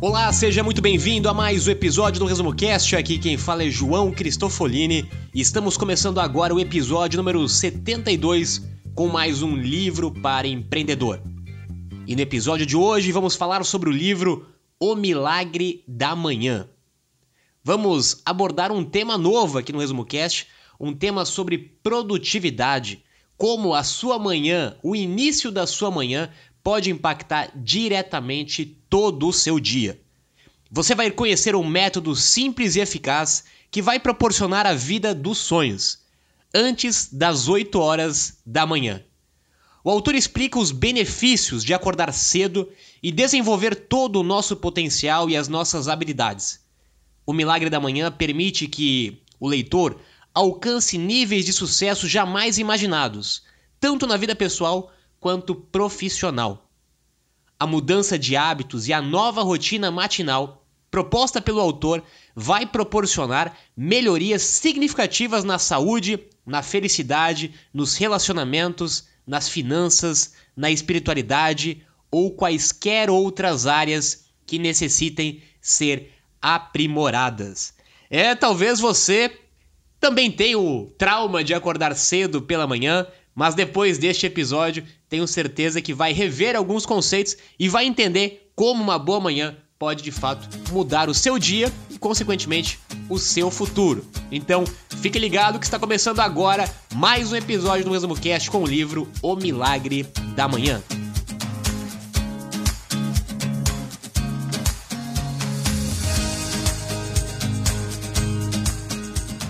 Olá, seja muito bem-vindo a mais um episódio do Resumo Cast. Aqui quem fala é João Cristofolini e estamos começando agora o episódio número 72 com mais um livro para empreendedor. E no episódio de hoje vamos falar sobre o livro O Milagre da Manhã. Vamos abordar um tema novo aqui no Resumo Cast, um tema sobre produtividade, como a sua manhã, o início da sua manhã pode impactar diretamente todo o seu dia. Você vai conhecer um método simples e eficaz que vai proporcionar a vida dos sonhos antes das 8 horas da manhã. O autor explica os benefícios de acordar cedo e desenvolver todo o nosso potencial e as nossas habilidades. O milagre da manhã permite que o leitor alcance níveis de sucesso jamais imaginados, tanto na vida pessoal quanto profissional. A mudança de hábitos e a nova rotina matinal proposta pelo autor vai proporcionar melhorias significativas na saúde, na felicidade, nos relacionamentos, nas finanças, na espiritualidade ou quaisquer outras áreas que necessitem ser aprimoradas. É, talvez você também tenha o trauma de acordar cedo pela manhã, mas depois deste episódio, tenho certeza que vai rever alguns conceitos e vai entender como uma boa manhã pode de fato mudar o seu dia e, consequentemente, o seu futuro. Então, fique ligado que está começando agora mais um episódio do Resumo Cast com o livro O Milagre da Manhã.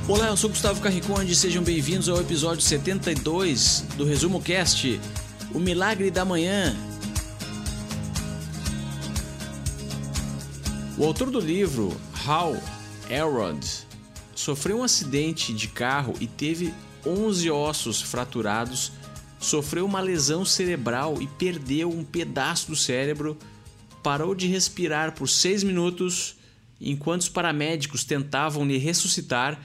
Olá, eu sou Gustavo Carriconde, sejam bem-vindos ao episódio 72 do Resumo Cast, O Milagre da Manhã. O autor do livro, Hal Elrod, sofreu um acidente de carro e teve 11 ossos fraturados, sofreu uma lesão cerebral e perdeu um pedaço do cérebro, parou de respirar por 6 minutos enquanto os paramédicos tentavam lhe ressuscitar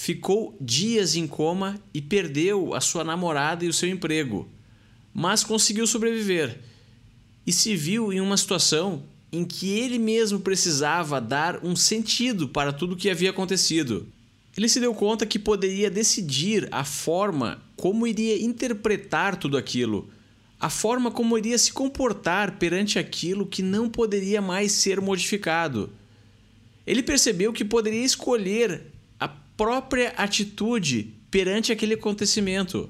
ficou dias em coma e perdeu a sua namorada e o seu emprego, mas conseguiu sobreviver e se viu em uma situação em que ele mesmo precisava dar um sentido para tudo o que havia acontecido. Ele se deu conta que poderia decidir a forma como iria interpretar tudo aquilo, a forma como iria se comportar perante aquilo que não poderia mais ser modificado. Ele percebeu que poderia escolher própria atitude perante aquele acontecimento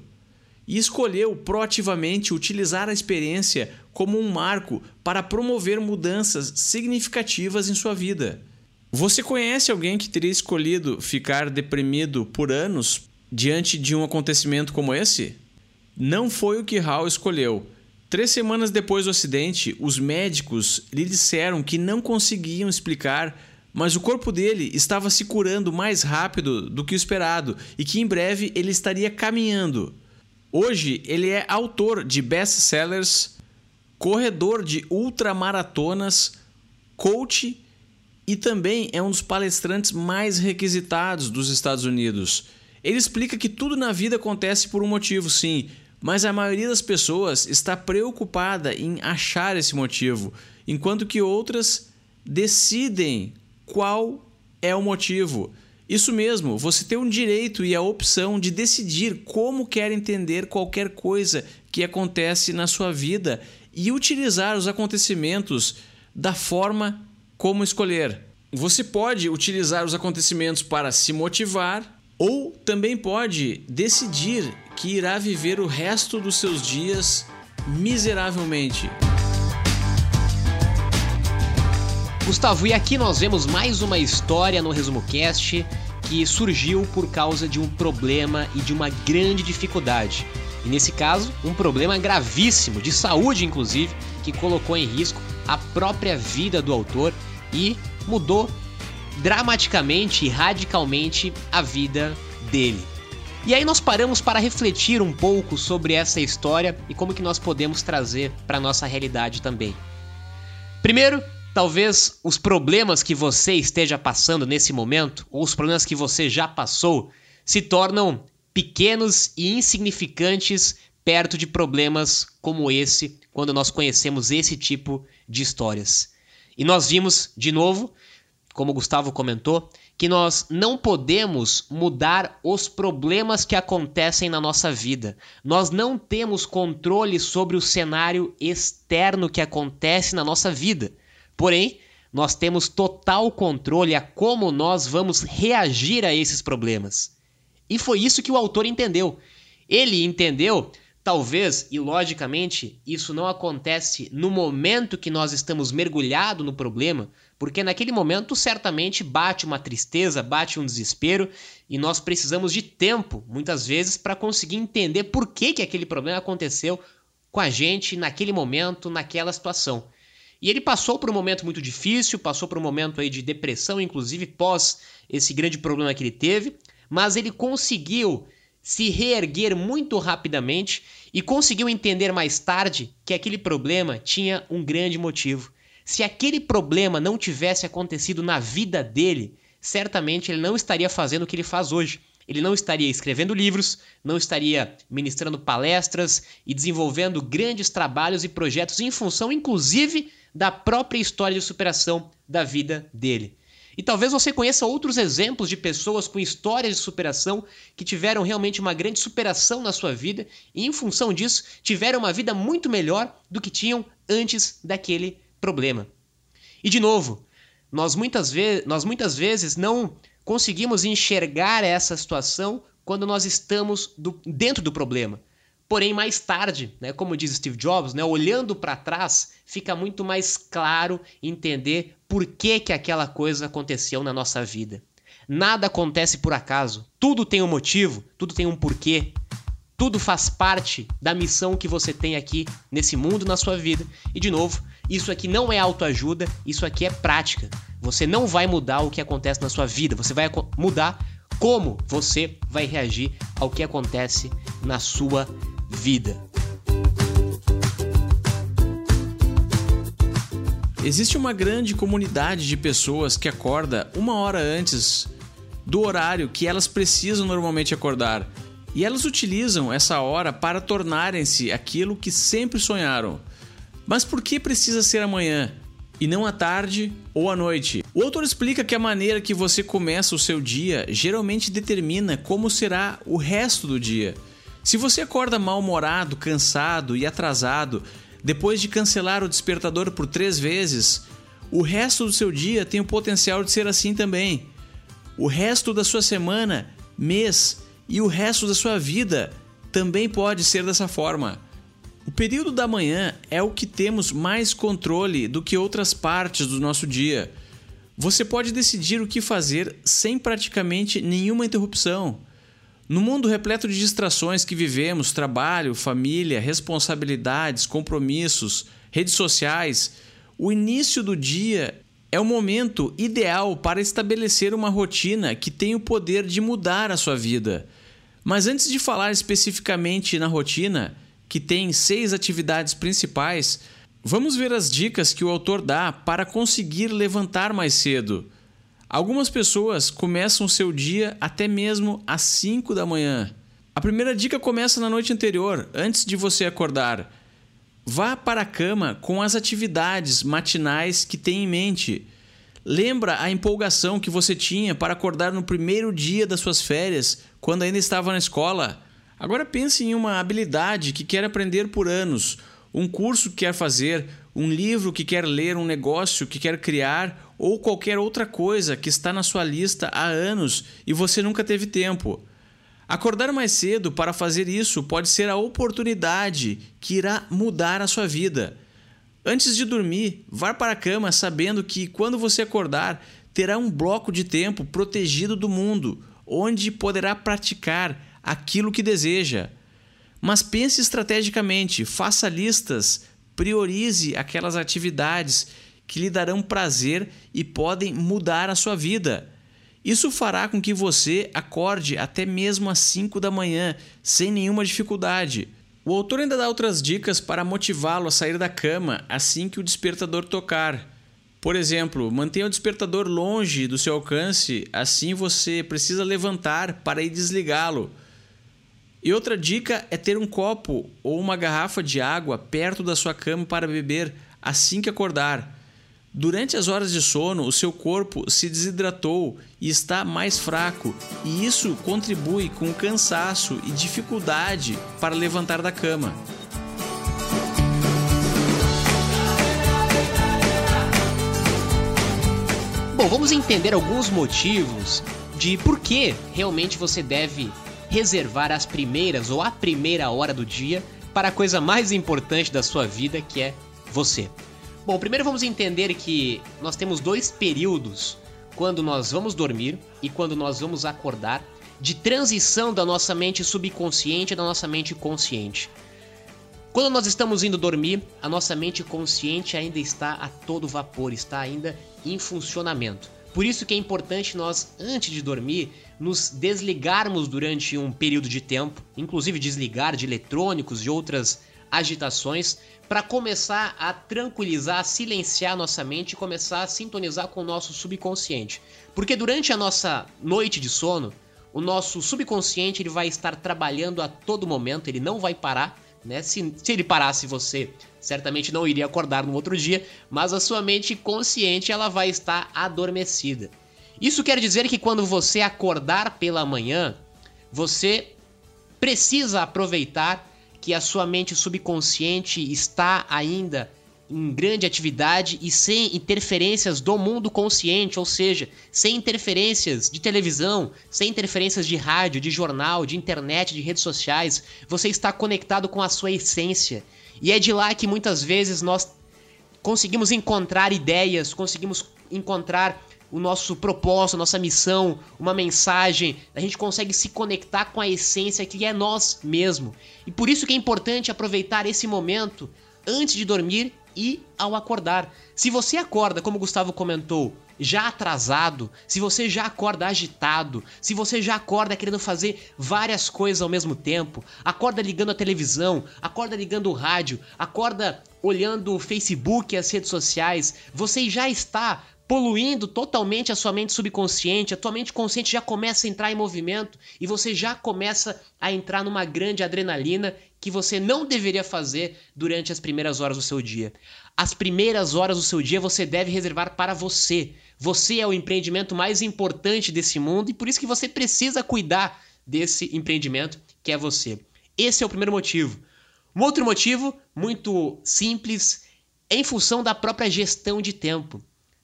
e escolheu proativamente utilizar a experiência como um marco para promover mudanças significativas em sua vida. Você conhece alguém que teria escolhido ficar deprimido por anos diante de um acontecimento como esse? Não foi o que Hal escolheu. Três semanas depois do acidente, os médicos lhe disseram que não conseguiam explicar mas o corpo dele estava se curando mais rápido do que o esperado e que em breve ele estaria caminhando. Hoje ele é autor de best-sellers, corredor de ultramaratonas, coach e também é um dos palestrantes mais requisitados dos Estados Unidos. Ele explica que tudo na vida acontece por um motivo, sim, mas a maioria das pessoas está preocupada em achar esse motivo, enquanto que outras decidem qual é o motivo. Isso mesmo, você tem o direito e a opção de decidir como quer entender qualquer coisa que acontece na sua vida e utilizar os acontecimentos da forma como escolher. Você pode utilizar os acontecimentos para se motivar ou também pode decidir que irá viver o resto dos seus dias miseravelmente. Gustavo, e aqui nós vemos mais uma história no Resumo Cast que surgiu por causa de um problema e de uma grande dificuldade. E nesse caso, um problema gravíssimo, de saúde inclusive, que colocou em risco a própria vida do autor e mudou dramaticamente e radicalmente a vida dele. E aí nós paramos para refletir um pouco sobre essa história e como que nós podemos trazer para nossa realidade também. Primeiro, talvez os problemas que você esteja passando nesse momento, ou os problemas que você já passou, se tornam pequenos e insignificantes perto de problemas como esse, quando nós conhecemos esse tipo de histórias. E nós vimos, de novo, como o Gustavo comentou, que nós não podemos mudar os problemas que acontecem na nossa vida. Nós não temos controle sobre o cenário externo que acontece na nossa vida. Porém, nós temos total controle a como nós vamos reagir a esses problemas. E foi isso que o autor entendeu. Ele entendeu Talvez, e logicamente, isso não acontece no momento que nós estamos mergulhados no problema, porque naquele momento certamente bate uma tristeza, bate um desespero e nós precisamos de tempo, muitas vezes, para conseguir entender por que, que aquele problema aconteceu com a gente naquele momento, naquela situação. E ele passou por um momento muito difícil, passou por um momento aí de depressão, inclusive pós esse grande problema que ele teve, mas ele conseguiu se reerguer muito rapidamente e conseguiu entender mais tarde que aquele problema tinha um grande motivo. Se aquele problema não tivesse acontecido na vida dele, certamente ele não estaria fazendo o que ele faz hoje. Ele não estaria escrevendo livros, não estaria ministrando palestras e desenvolvendo grandes trabalhos e projetos em função, inclusive, da própria história de superação da vida dele. E talvez você conheça outros exemplos de pessoas com histórias de superação que tiveram realmente uma grande superação na sua vida e, em função disso, tiveram uma vida muito melhor do que tinham antes daquele problema. E, de novo, nós muitas, nós muitas vezes não conseguimos enxergar essa situação quando nós estamos do, dentro do problema. Porém, mais tarde, né, como diz Steve Jobs, né, olhando para trás, fica muito mais claro entender por que, que aquela coisa aconteceu na nossa vida. Nada acontece por acaso. Tudo tem um motivo, tudo tem um porquê. Tudo faz parte da missão que você tem aqui nesse mundo, na sua vida. E de novo, isso aqui não é autoajuda, isso aqui é prática. Você não vai mudar o que acontece na sua vida, você vai mudar como você vai reagir ao que acontece na sua vida. Existe uma grande comunidade de pessoas que acorda uma hora antes do horário que elas precisam normalmente acordar. E elas utilizam essa hora para tornarem-se aquilo que sempre sonharam. Mas por que precisa ser amanhã e não à tarde ou à noite? O autor explica que a maneira que você começa o seu dia geralmente determina como será o resto do dia. Se você acorda mal-humorado, cansado e atrasado, depois de cancelar o despertador por três vezes, o resto do seu dia tem o potencial de ser assim também. O resto da sua semana, mês e o resto da sua vida também pode ser dessa forma. O período da manhã é o que temos mais controle do que outras partes do nosso dia. Você pode decidir o que fazer sem praticamente nenhuma interrupção. No mundo repleto de distrações que vivemos trabalho, família, responsabilidades, compromissos, redes sociais o início do dia é o momento ideal para estabelecer uma rotina que tem o poder de mudar a sua vida. Mas antes de falar especificamente na rotina, que tem seis atividades principais, vamos ver as dicas que o autor dá para conseguir levantar mais cedo. Algumas pessoas começam o seu dia até mesmo às 5 da manhã. A primeira dica começa na noite anterior, antes de você acordar. Vá para a cama com as atividades matinais que tem em mente. Lembra a empolgação que você tinha para acordar no primeiro dia das suas férias, quando ainda estava na escola? Agora pense em uma habilidade que quer aprender por anos, um curso que quer fazer, um livro que quer ler, um negócio que quer criar ou qualquer outra coisa que está na sua lista há anos e você nunca teve tempo. Acordar mais cedo para fazer isso pode ser a oportunidade que irá mudar a sua vida. Antes de dormir, vá para a cama sabendo que quando você acordar, terá um bloco de tempo protegido do mundo, onde poderá praticar aquilo que deseja. Mas pense estrategicamente, faça listas, priorize aquelas atividades que lhe darão prazer e podem mudar a sua vida. Isso fará com que você acorde até mesmo às 5 da manhã, sem nenhuma dificuldade. O autor ainda dá outras dicas para motivá-lo a sair da cama assim que o despertador tocar. Por exemplo, mantenha o despertador longe do seu alcance, assim você precisa levantar para ir desligá-lo. E outra dica é ter um copo ou uma garrafa de água perto da sua cama para beber assim que acordar. Durante as horas de sono, o seu corpo se desidratou e está mais fraco, e isso contribui com cansaço e dificuldade para levantar da cama. Bom, vamos entender alguns motivos de por que realmente você deve reservar as primeiras ou a primeira hora do dia para a coisa mais importante da sua vida, que é você. Bom, primeiro vamos entender que nós temos dois períodos quando nós vamos dormir e quando nós vamos acordar de transição da nossa mente subconsciente da nossa mente consciente. Quando nós estamos indo dormir, a nossa mente consciente ainda está a todo vapor, está ainda em funcionamento. Por isso que é importante nós, antes de dormir, nos desligarmos durante um período de tempo, inclusive desligar de eletrônicos e outras agitações, para começar a tranquilizar, a silenciar nossa mente e começar a sintonizar com o nosso subconsciente. Porque durante a nossa noite de sono, o nosso subconsciente ele vai estar trabalhando a todo momento, ele não vai parar. Né? Se, se ele parasse, você certamente não iria acordar no outro dia, mas a sua mente consciente ela vai estar adormecida. Isso quer dizer que quando você acordar pela manhã, você precisa aproveitar que a sua mente subconsciente está ainda em grande atividade e sem interferências do mundo consciente, ou seja, sem interferências de televisão, sem interferências de rádio, de jornal, de internet, de redes sociais. Você está conectado com a sua essência. E é de lá que muitas vezes nós conseguimos encontrar ideias, conseguimos encontrar o nosso propósito, a nossa missão, uma mensagem, a gente consegue se conectar com a essência que é nós mesmo. E por isso que é importante aproveitar esse momento antes de dormir e ao acordar. Se você acorda, como o Gustavo comentou, já atrasado, se você já acorda agitado, se você já acorda querendo fazer várias coisas ao mesmo tempo, acorda ligando a televisão, acorda ligando o rádio, acorda olhando o Facebook e as redes sociais, você já está poluindo totalmente a sua mente subconsciente, a tua mente consciente já começa a entrar em movimento e você já começa a entrar numa grande adrenalina que você não deveria fazer durante as primeiras horas do seu dia. As primeiras horas do seu dia você deve reservar para você. Você é o empreendimento mais importante desse mundo e por isso que você precisa cuidar desse empreendimento que é você. Esse é o primeiro motivo. Um outro motivo, muito simples, é em função da própria gestão de tempo.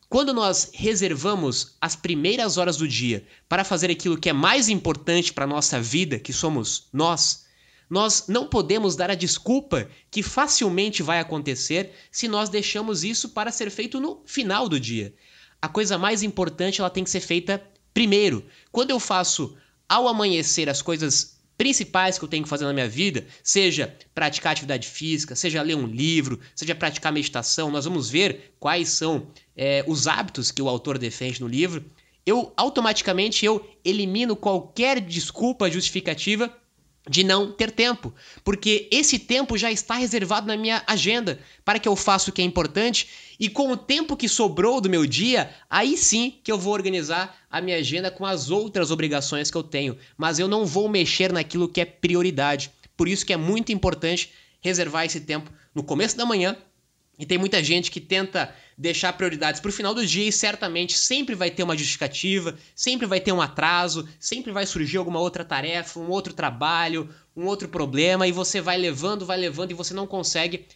Quando nós reservamos as primeiras horas do dia para fazer aquilo que é mais importante para a nossa vida, que somos nós, nós não podemos dar a desculpa que facilmente vai acontecer se nós deixamos isso para ser feito no final do dia. A coisa mais importante ela tem que ser feita primeiro. Quando eu faço ao amanhecer as coisas principais que eu tenho que fazer na minha vida, seja praticar atividade física, seja ler um livro, seja praticar meditação, nós vamos ver quais são é, os hábitos que o autor defende no livro. Eu automaticamente eu elimino qualquer desculpa justificativa de não ter tempo, porque esse tempo já está reservado na minha agenda para que eu faça o que é importante e com o tempo que sobrou do meu dia, aí sim que eu vou organizar a minha agenda com as outras obrigações que eu tenho, mas eu não vou mexer naquilo que é prioridade. Por isso que é muito importante reservar esse tempo no começo da manhã e tem muita gente que tenta deixar prioridades para o final do dia e certamente sempre vai ter uma justificativa, sempre vai ter um atraso, sempre vai surgir alguma outra tarefa, um outro trabalho, um outro problema e você vai levando, vai levando e você não consegue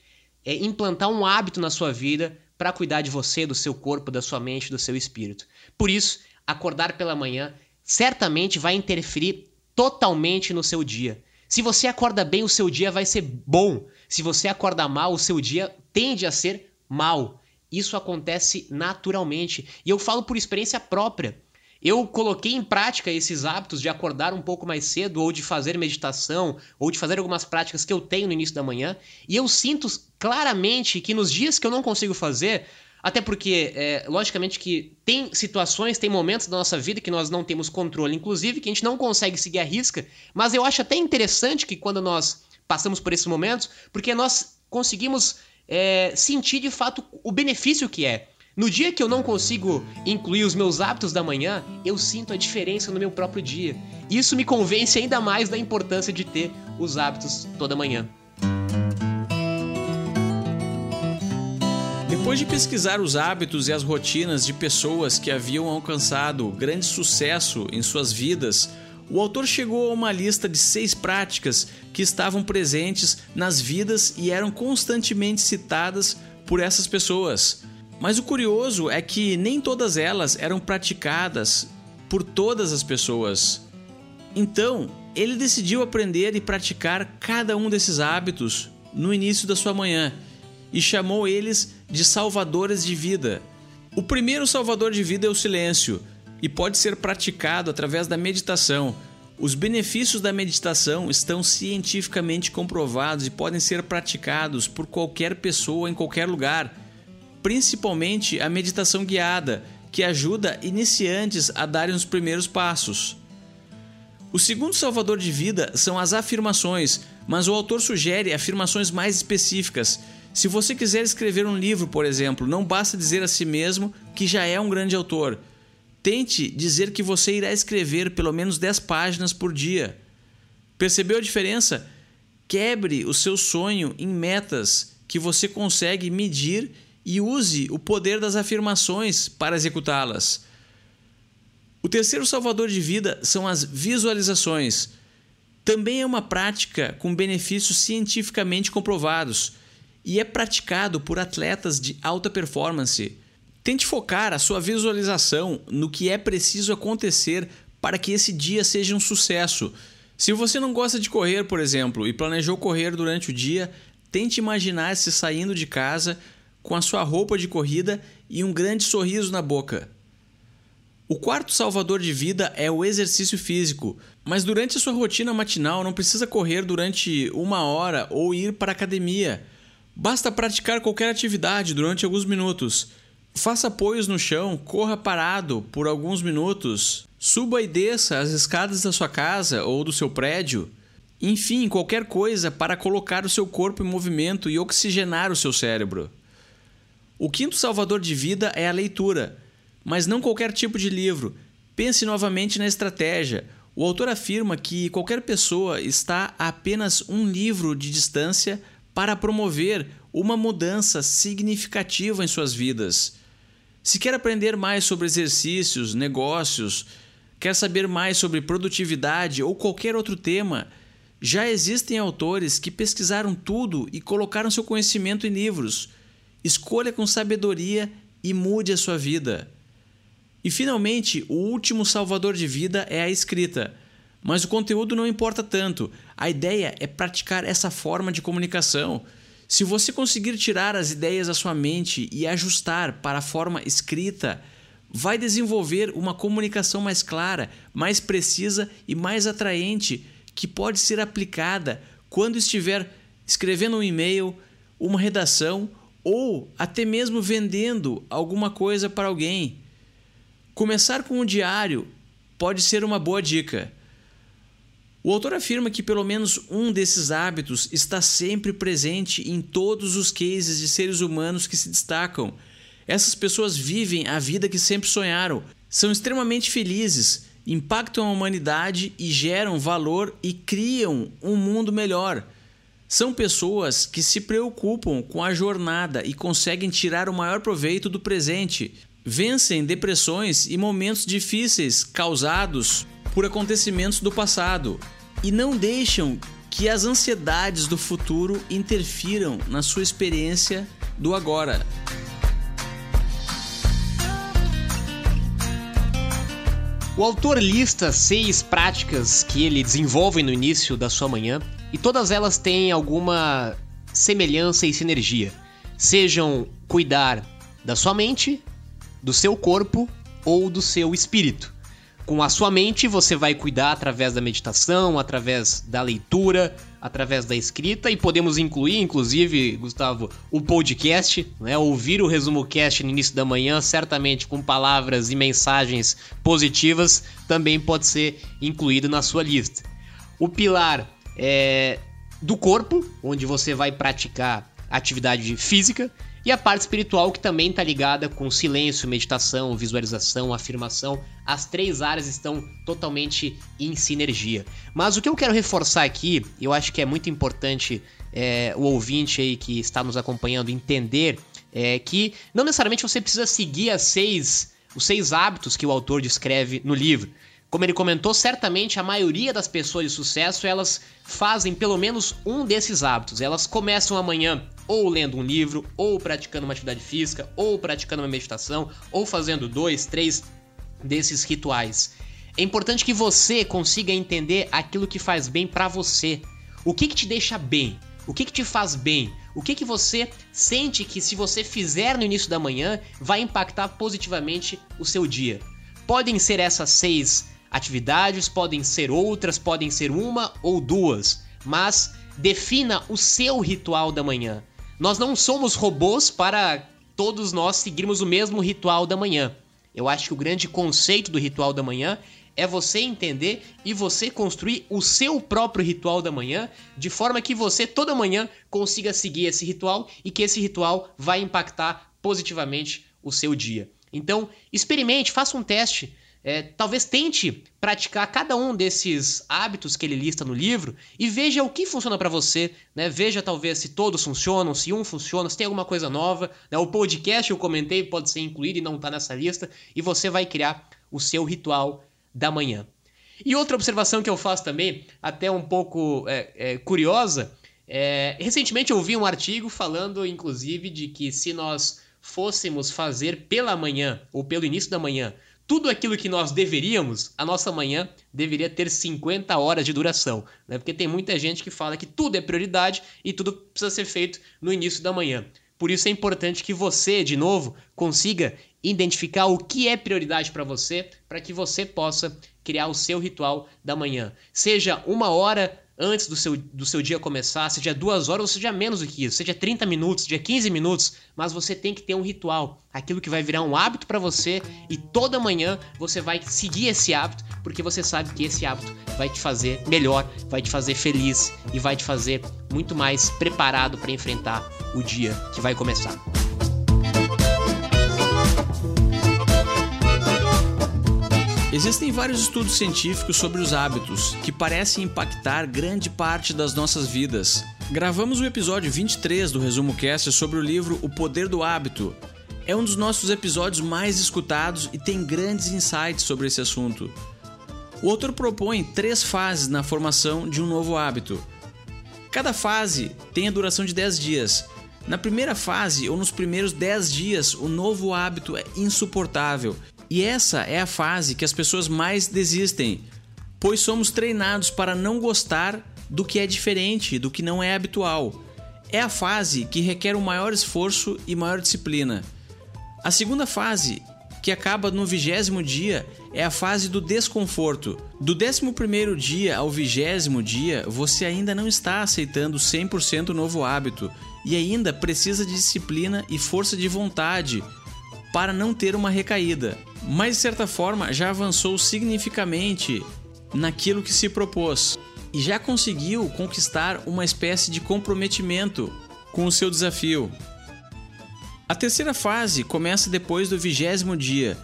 é, implantar um hábito na sua vida para cuidar de você, do seu corpo, da sua mente, do seu espírito. Por isso, acordar pela manhã certamente vai interferir totalmente no seu dia. Se você acorda bem, o seu dia vai ser bom. Se você acorda mal, o seu dia tende a ser mal. Isso acontece naturalmente. E eu falo por experiência própria. Eu coloquei em prática esses hábitos de acordar um pouco mais cedo, ou de fazer meditação, ou de fazer algumas práticas que eu tenho no início da manhã, e eu sinto claramente que nos dias que eu não consigo fazer, Até porque, é, logicamente, que tem situações, tem momentos da nossa vida que nós não temos controle, inclusive, que a gente não consegue seguir a risca, mas eu acho até interessante que quando nós passamos por esses momentos, porque nós conseguimos é, sentir de fato o benefício que é. No dia que eu não consigo incluir os meus hábitos da manhã, eu sinto a diferença no meu próprio dia. Isso me convence ainda mais da importância de ter os hábitos toda manhã. Depois de pesquisar os hábitos e as rotinas de pessoas que haviam alcançado grande sucesso em suas vidas, o autor chegou a uma lista de seis práticas que estavam presentes nas vidas e eram constantemente citadas por essas pessoas. Mas o curioso é que nem todas elas eram praticadas por todas as pessoas. Então, ele decidiu aprender e praticar cada um desses hábitos no início da sua manhã e chamou eles de salvadores de vida. O primeiro salvador de vida é o silêncio e pode ser praticado através da meditação. Os benefícios da meditação estão cientificamente comprovados e podem ser praticados por qualquer pessoa em qualquer lugar, principalmente a meditação guiada, que ajuda iniciantes a darem os primeiros passos. O segundo salvador de vida são as afirmações, mas o autor sugere afirmações mais específicas se você quiser escrever um livro, por exemplo, não basta dizer a si mesmo que já é um grande autor. Tente dizer que você irá escrever pelo menos 10 páginas por dia. Percebeu a diferença? Quebre o seu sonho em metas que você consegue medir e use o poder das afirmações para executá-las. O terceiro salvador de vida são as visualizações. Também é uma prática com benefícios cientificamente comprovados e é praticado por atletas de alta performance. Tente focar a sua visualização no que é preciso acontecer para que esse dia seja um sucesso. Se você não gosta de correr, por exemplo, e planejou correr durante o dia, tente imaginar-se saindo de casa com a sua roupa de corrida e um grande sorriso na boca. O quarto salvador de vida é o exercício físico, mas durante a sua rotina matinal não precisa correr durante uma hora ou ir para a academia. Basta praticar qualquer atividade durante alguns minutos. Faça apoios no chão, corra parado por alguns minutos, suba e desça as escadas da sua casa ou do seu prédio. Enfim, qualquer coisa para colocar o seu corpo em movimento e oxigenar o seu cérebro. O quinto salvador de vida é a leitura, mas não qualquer tipo de livro. Pense novamente na estratégia. O autor afirma que qualquer pessoa está a apenas um livro de distância para promover uma mudança significativa em suas vidas. Se quer aprender mais sobre exercícios, negócios, quer saber mais sobre produtividade ou qualquer outro tema, já existem autores que pesquisaram tudo e colocaram seu conhecimento em livros. Escolha com sabedoria e mude a sua vida. E finalmente, o último salvador de vida é a escrita. Mas o conteúdo não importa tanto. A ideia é praticar essa forma de comunicação. Se você conseguir tirar as ideias da sua mente e ajustar para a forma escrita, vai desenvolver uma comunicação mais clara, mais precisa e mais atraente que pode ser aplicada quando estiver escrevendo um e-mail, uma redação ou até mesmo vendendo alguma coisa para alguém. Começar com um diário pode ser uma boa dica. O autor afirma que pelo menos um desses hábitos está sempre presente em todos os cases de seres humanos que se destacam. Essas pessoas vivem a vida que sempre sonharam, são extremamente felizes, impactam a humanidade e geram valor e criam um mundo melhor. São pessoas que se preocupam com a jornada e conseguem tirar o maior proveito do presente. Vencem depressões e momentos difíceis causados por acontecimentos do passado e não deixam que as ansiedades do futuro interfiram na sua experiência do agora. O autor lista seis práticas que ele desenvolve no início da sua manhã e todas elas têm alguma semelhança e sinergia. Sejam cuidar da sua mente, do seu corpo ou do seu espírito. Com a sua mente, você vai cuidar através da meditação, através da leitura, através da escrita e podemos incluir, inclusive, Gustavo, o podcast, né? Ouvir o resumo cast no início da manhã, certamente com palavras e mensagens positivas, também pode ser incluído na sua lista. O pilar é do corpo, onde você vai praticar atividade física, e a parte espiritual que também está ligada com silêncio, meditação, visualização, afirmação. As três áreas estão totalmente em sinergia. Mas o que eu quero reforçar aqui, eu acho que é muito importante é, o ouvinte aí que está nos acompanhando entender é que não necessariamente você precisa seguir as seis, os seis hábitos que o autor descreve no livro. Como ele comentou, certamente a maioria das pessoas de sucesso elas fazem pelo menos um desses hábitos. Elas começam amanhã ou lendo um livro, ou praticando uma atividade física, ou praticando uma meditação, ou fazendo dois, três desses rituais. É importante que você consiga entender aquilo que faz bem para você. O que, que te deixa bem? O que, que te faz bem? O que, que você sente que, se você fizer no início da manhã, vai impactar positivamente o seu dia? Podem ser essas seis atividades, podem ser outras, podem ser uma ou duas, mas defina o seu ritual da manhã. Nós não somos robôs para todos nós seguirmos o mesmo ritual da manhã. Eu acho que o grande conceito do ritual da manhã é você entender e você construir o seu próprio ritual da manhã, de forma que você toda manhã consiga seguir esse ritual e que esse ritual vai impactar positivamente o seu dia. Então, experimente, faça um teste. É, talvez tente praticar cada um desses hábitos que ele lista no livro e veja o que funciona para você, né? Veja talvez se todos funcionam, se um funciona, se tem alguma coisa nova. Né? O podcast eu comentei pode ser incluído e não está nessa lista e você vai criar o seu ritual da manhã. E outra observação que eu faço também, até um pouco é, é, curiosa, é, recentemente eu vi um artigo falando, inclusive, de que se nós fôssemos fazer pela manhã ou pelo início da manhã tudo aquilo que nós deveríamos, a nossa manhã deveria ter 50 horas de duração. Né? Porque tem muita gente que fala que tudo é prioridade e tudo precisa ser feito no início da manhã. Por isso é importante que você, de novo, consiga identificar o que é prioridade para você, para que você possa criar o seu ritual da manhã. Seja uma hora antes do seu, do seu dia começar, seja duas horas ou seja menos do que isso, seja 30 minutos, seja 15 minutos, mas você tem que ter um ritual, aquilo que vai virar um hábito para você e toda manhã você vai seguir esse hábito, porque você sabe que esse hábito vai te fazer melhor, vai te fazer feliz e vai te fazer muito mais preparado para enfrentar o dia que vai começar. Existem vários estudos científicos sobre os hábitos que parecem impactar grande parte das nossas vidas. Gravamos o episódio 23 do Resumo Cast sobre o livro O Poder do Hábito. É um dos nossos episódios mais escutados e tem grandes insights sobre esse assunto. O autor propõe três fases na formação de um novo hábito. Cada fase tem a duração de 10 dias. Na primeira fase ou nos primeiros 10 dias, o novo hábito é insuportável e essa é a fase que as pessoas mais desistem, pois somos treinados para não gostar do que é diferente, do que não é habitual. É a fase que requer um maior esforço e maior disciplina. A segunda fase, que acaba no vigésimo dia, é a fase do desconforto. Do décimo primeiro dia ao vigésimo dia, você ainda não está aceitando 100% o novo hábito e ainda precisa de disciplina e força de vontade para não ter uma recaída mas de certa forma já avançou significativamente naquilo que se propôs e já conseguiu conquistar uma espécie de comprometimento com o seu desafio. A terceira fase começa depois do vigésimo dia.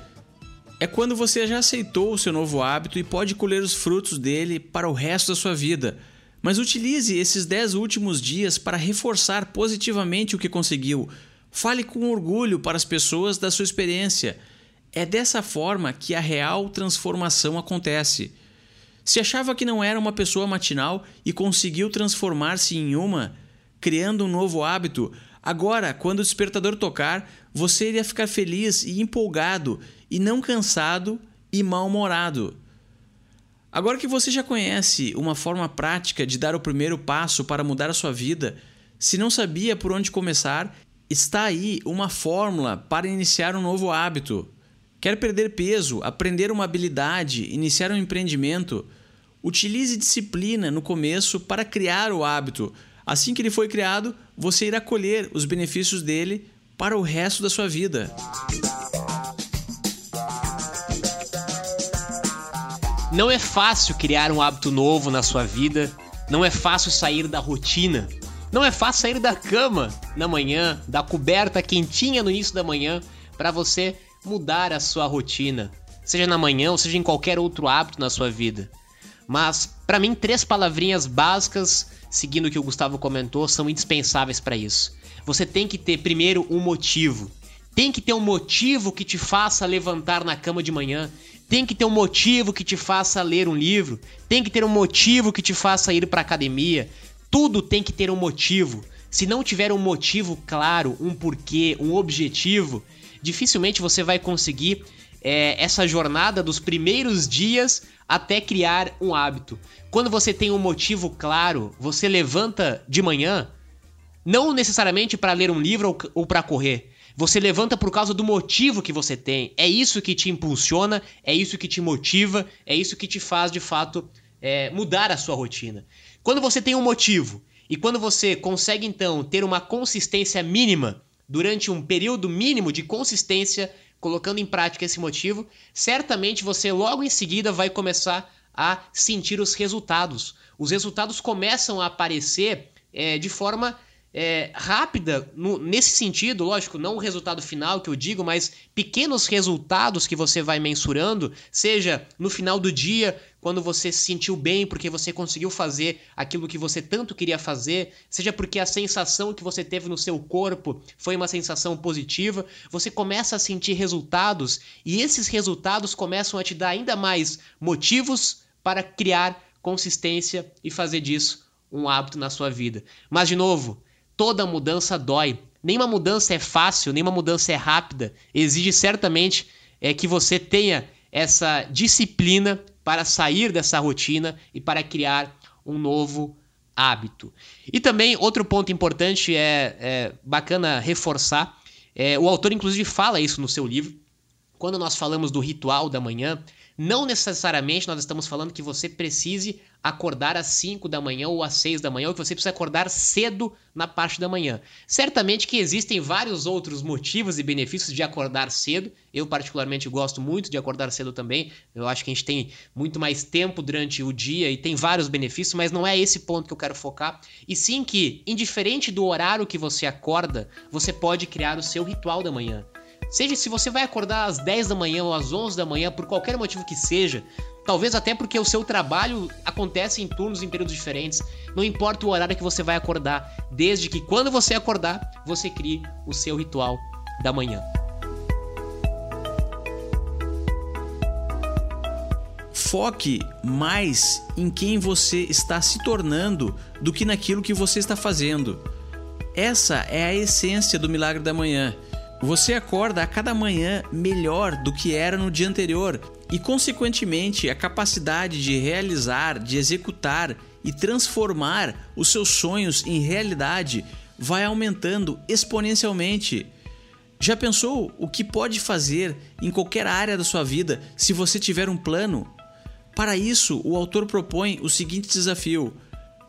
É quando você já aceitou o seu novo hábito e pode colher os frutos dele para o resto da sua vida. Mas utilize esses dez últimos dias para reforçar positivamente o que conseguiu. Fale com orgulho para as pessoas da sua experiência é dessa forma que a real transformação acontece. Se achava que não era uma pessoa matinal e conseguiu transformar-se em uma, criando um novo hábito, agora, quando o despertador tocar, você iria ficar feliz e empolgado, e não cansado e mal-humorado. Agora que você já conhece uma forma prática de dar o primeiro passo para mudar a sua vida, se não sabia por onde começar, está aí uma fórmula para iniciar um novo hábito. Quer perder peso, aprender uma habilidade, iniciar um empreendimento? Utilize disciplina no começo para criar o hábito. Assim que ele foi criado, você irá colher os benefícios dele para o resto da sua vida. Não é fácil criar um hábito novo na sua vida, não é fácil sair da rotina, não é fácil sair da cama na manhã, da coberta quentinha no início da manhã, para você mudar a sua rotina, seja na manhã ou seja em qualquer outro hábito na sua vida. Mas, para mim, três palavrinhas básicas, seguindo o que o Gustavo comentou, são indispensáveis para isso. Você tem que ter, primeiro, um motivo. Tem que ter um motivo que te faça levantar na cama de manhã. Tem que ter um motivo que te faça ler um livro. Tem que ter um motivo que te faça ir para academia. Tudo tem que ter um motivo. Se não tiver um motivo claro, um porquê, um objetivo, dificilmente você vai conseguir é, essa jornada dos primeiros dias até criar um hábito. Quando você tem um motivo claro, você levanta de manhã, não necessariamente para ler um livro ou, ou para correr. Você levanta por causa do motivo que você tem. É isso que te impulsiona, é isso que te motiva, é isso que te faz de fato é, mudar a sua rotina. Quando você tem um motivo e quando você consegue então ter uma consistência mínima durante um período mínimo de consistência, colocando em prática esse motivo, certamente você logo em seguida vai começar a sentir os resultados. Os resultados começam a aparecer é, de forma é, rápida no, nesse sentido, lógico, não o resultado final que eu digo, mas pequenos resultados que você vai mensurando, seja no final do dia, quando você se sentiu bem porque você conseguiu fazer aquilo que você tanto queria fazer, seja porque a sensação que você teve no seu corpo foi uma sensação positiva, você começa a sentir resultados e esses resultados começam a te dar ainda mais motivos para criar consistência e fazer disso um hábito na sua vida. Mas de novo, toda mudança dói. Nenhuma mudança é fácil, nenhuma mudança é rápida. Exige certamente é que você tenha essa disciplina para sair dessa rotina e para criar um novo hábito. E também outro ponto importante é, é bacana reforçar. É, o autor inclusive fala isso no seu livro. Quando nós falamos do ritual da manhã, não necessariamente nós estamos falando que você precise acordar às 5 da manhã ou às 6 da manhã, ou que você precisa acordar cedo na parte da manhã. Certamente que existem vários outros motivos e benefícios de acordar cedo. Eu, particularmente, gosto muito de acordar cedo também. Eu acho que a gente tem muito mais tempo durante o dia e tem vários benefícios, mas não é esse ponto que eu quero focar. E sim que, indiferente do horário que você acorda, você pode criar o seu ritual da manhã. Seja se você vai acordar às 10 da manhã ou às 11 da manhã, por qualquer motivo que seja, talvez até porque o seu trabalho acontece em turnos em períodos diferentes, não importa o horário que você vai acordar, desde que quando você acordar, você crie o seu ritual da manhã. Foque mais em quem você está se tornando do que naquilo que você está fazendo. Essa é a essência do milagre da manhã. Você acorda a cada manhã melhor do que era no dia anterior e, consequentemente, a capacidade de realizar, de executar e transformar os seus sonhos em realidade vai aumentando exponencialmente. Já pensou o que pode fazer em qualquer área da sua vida se você tiver um plano? Para isso, o autor propõe o seguinte desafio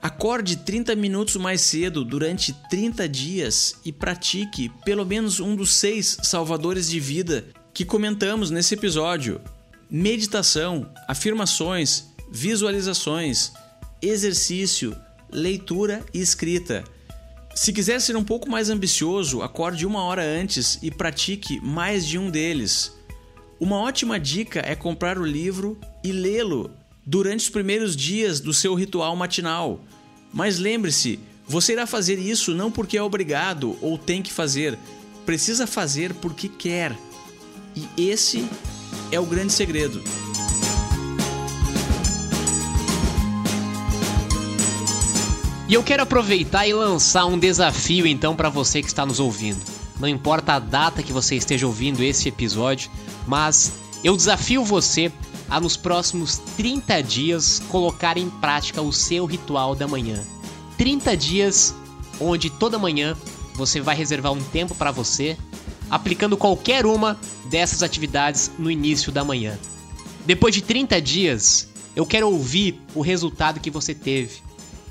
Acorde 30 minutos mais cedo durante 30 dias e pratique pelo menos um dos seis salvadores de vida que comentamos nesse episódio: meditação, afirmações, visualizações, exercício, leitura e escrita. Se quiser ser um pouco mais ambicioso, acorde uma hora antes e pratique mais de um deles. Uma ótima dica é comprar o livro e lê-lo durante os primeiros dias do seu ritual matinal. Mas lembre-se, você irá fazer isso não porque é obrigado ou tem que fazer, precisa fazer porque quer. E esse é o grande segredo. E eu quero aproveitar e lançar um desafio então para você que está nos ouvindo. Não importa a data que você esteja ouvindo esse episódio, mas eu desafio você a nos próximos 30 dias colocar em prática o seu ritual da manhã. 30 dias onde toda manhã você vai reservar um tempo para você, aplicando qualquer uma dessas atividades no início da manhã. Depois de 30 dias, eu quero ouvir o resultado que você teve.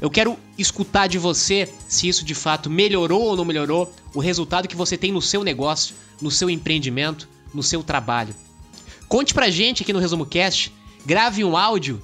Eu quero escutar de você se isso de fato melhorou ou não melhorou, o resultado que você tem no seu negócio, no seu empreendimento, no seu trabalho. Conte pra gente aqui no Resumo Cast, grave um áudio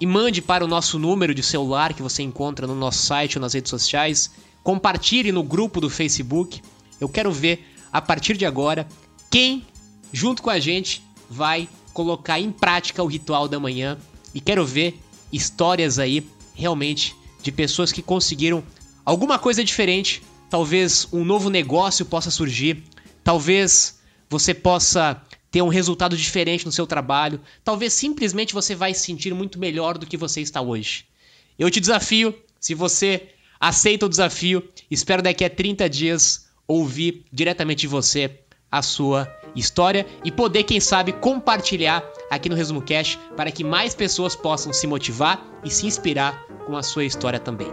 e mande para o nosso número de celular que você encontra no nosso site ou nas redes sociais. Compartilhe no grupo do Facebook. Eu quero ver a partir de agora quem, junto com a gente, vai colocar em prática o ritual da manhã. E quero ver histórias aí realmente de pessoas que conseguiram alguma coisa diferente. Talvez um novo negócio possa surgir. Talvez você possa ter um resultado diferente no seu trabalho. Talvez simplesmente você vai se sentir muito melhor do que você está hoje. Eu te desafio, se você aceita o desafio, espero daqui a 30 dias ouvir diretamente de você a sua história e poder, quem sabe, compartilhar aqui no Resumo Cash para que mais pessoas possam se motivar e se inspirar com a sua história também.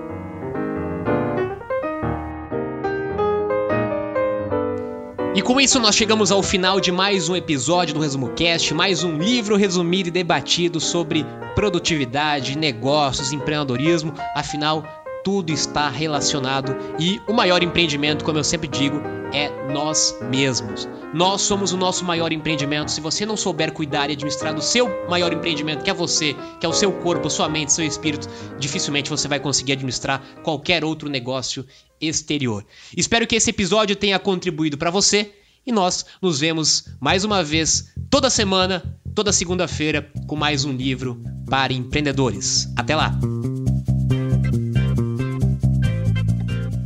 E com isso nós chegamos ao final de mais um episódio do Resumo Cast, mais um livro resumido e debatido sobre produtividade, negócios, empreendedorismo. Afinal, tudo está relacionado e o maior empreendimento, como eu sempre digo, é nós mesmos. Nós somos o nosso maior empreendimento. Se você não souber cuidar e administrar do seu maior empreendimento, que é você, que é o seu corpo, sua mente, seu espírito, dificilmente você vai conseguir administrar qualquer outro negócio exterior. Espero que esse episódio tenha contribuído para você e nós nos vemos mais uma vez toda semana, toda segunda-feira, com mais um livro para empreendedores. Até lá!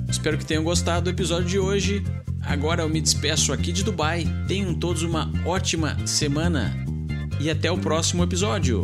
Espero que tenham gostado do episódio de hoje. Agora eu me despeço aqui de Dubai. Tenham todos uma ótima semana e até o próximo episódio.